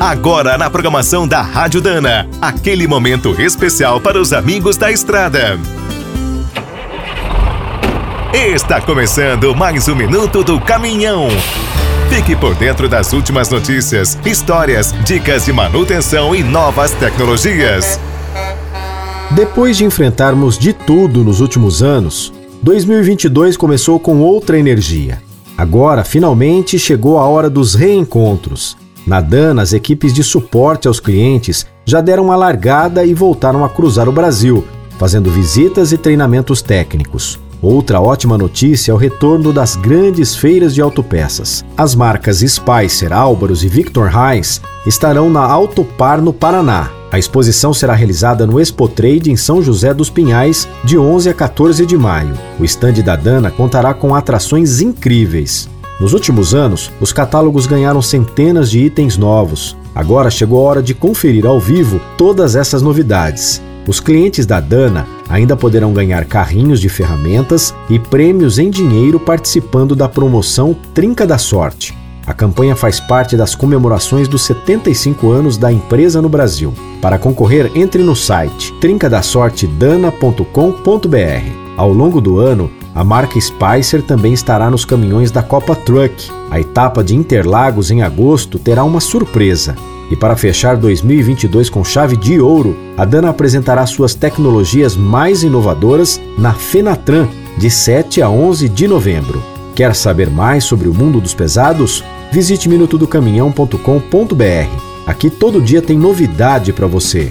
Agora na programação da Rádio Dana, aquele momento especial para os amigos da estrada. Está começando mais um minuto do caminhão. Fique por dentro das últimas notícias, histórias, dicas de manutenção e novas tecnologias. Depois de enfrentarmos de tudo nos últimos anos, 2022 começou com outra energia. Agora, finalmente, chegou a hora dos reencontros. Na Dana, as equipes de suporte aos clientes já deram uma largada e voltaram a cruzar o Brasil, fazendo visitas e treinamentos técnicos. Outra ótima notícia é o retorno das grandes feiras de autopeças. As marcas Spicer, Álvaros e Victor Reis estarão na Autopar no Paraná. A exposição será realizada no Expo Trade em São José dos Pinhais, de 11 a 14 de maio. O estande da Dana contará com atrações incríveis. Nos últimos anos, os catálogos ganharam centenas de itens novos. Agora chegou a hora de conferir ao vivo todas essas novidades. Os clientes da Dana ainda poderão ganhar carrinhos de ferramentas e prêmios em dinheiro participando da promoção Trinca da Sorte. A campanha faz parte das comemorações dos 75 anos da empresa no Brasil. Para concorrer, entre no site trincadasortedana.com.br. Ao longo do ano, a marca Spicer também estará nos caminhões da Copa Truck. A etapa de Interlagos em agosto terá uma surpresa. E para fechar 2022 com chave de ouro, a Dana apresentará suas tecnologias mais inovadoras na Fenatran, de 7 a 11 de novembro. Quer saber mais sobre o mundo dos pesados? Visite minutodocaminhão.com.br. Aqui todo dia tem novidade para você.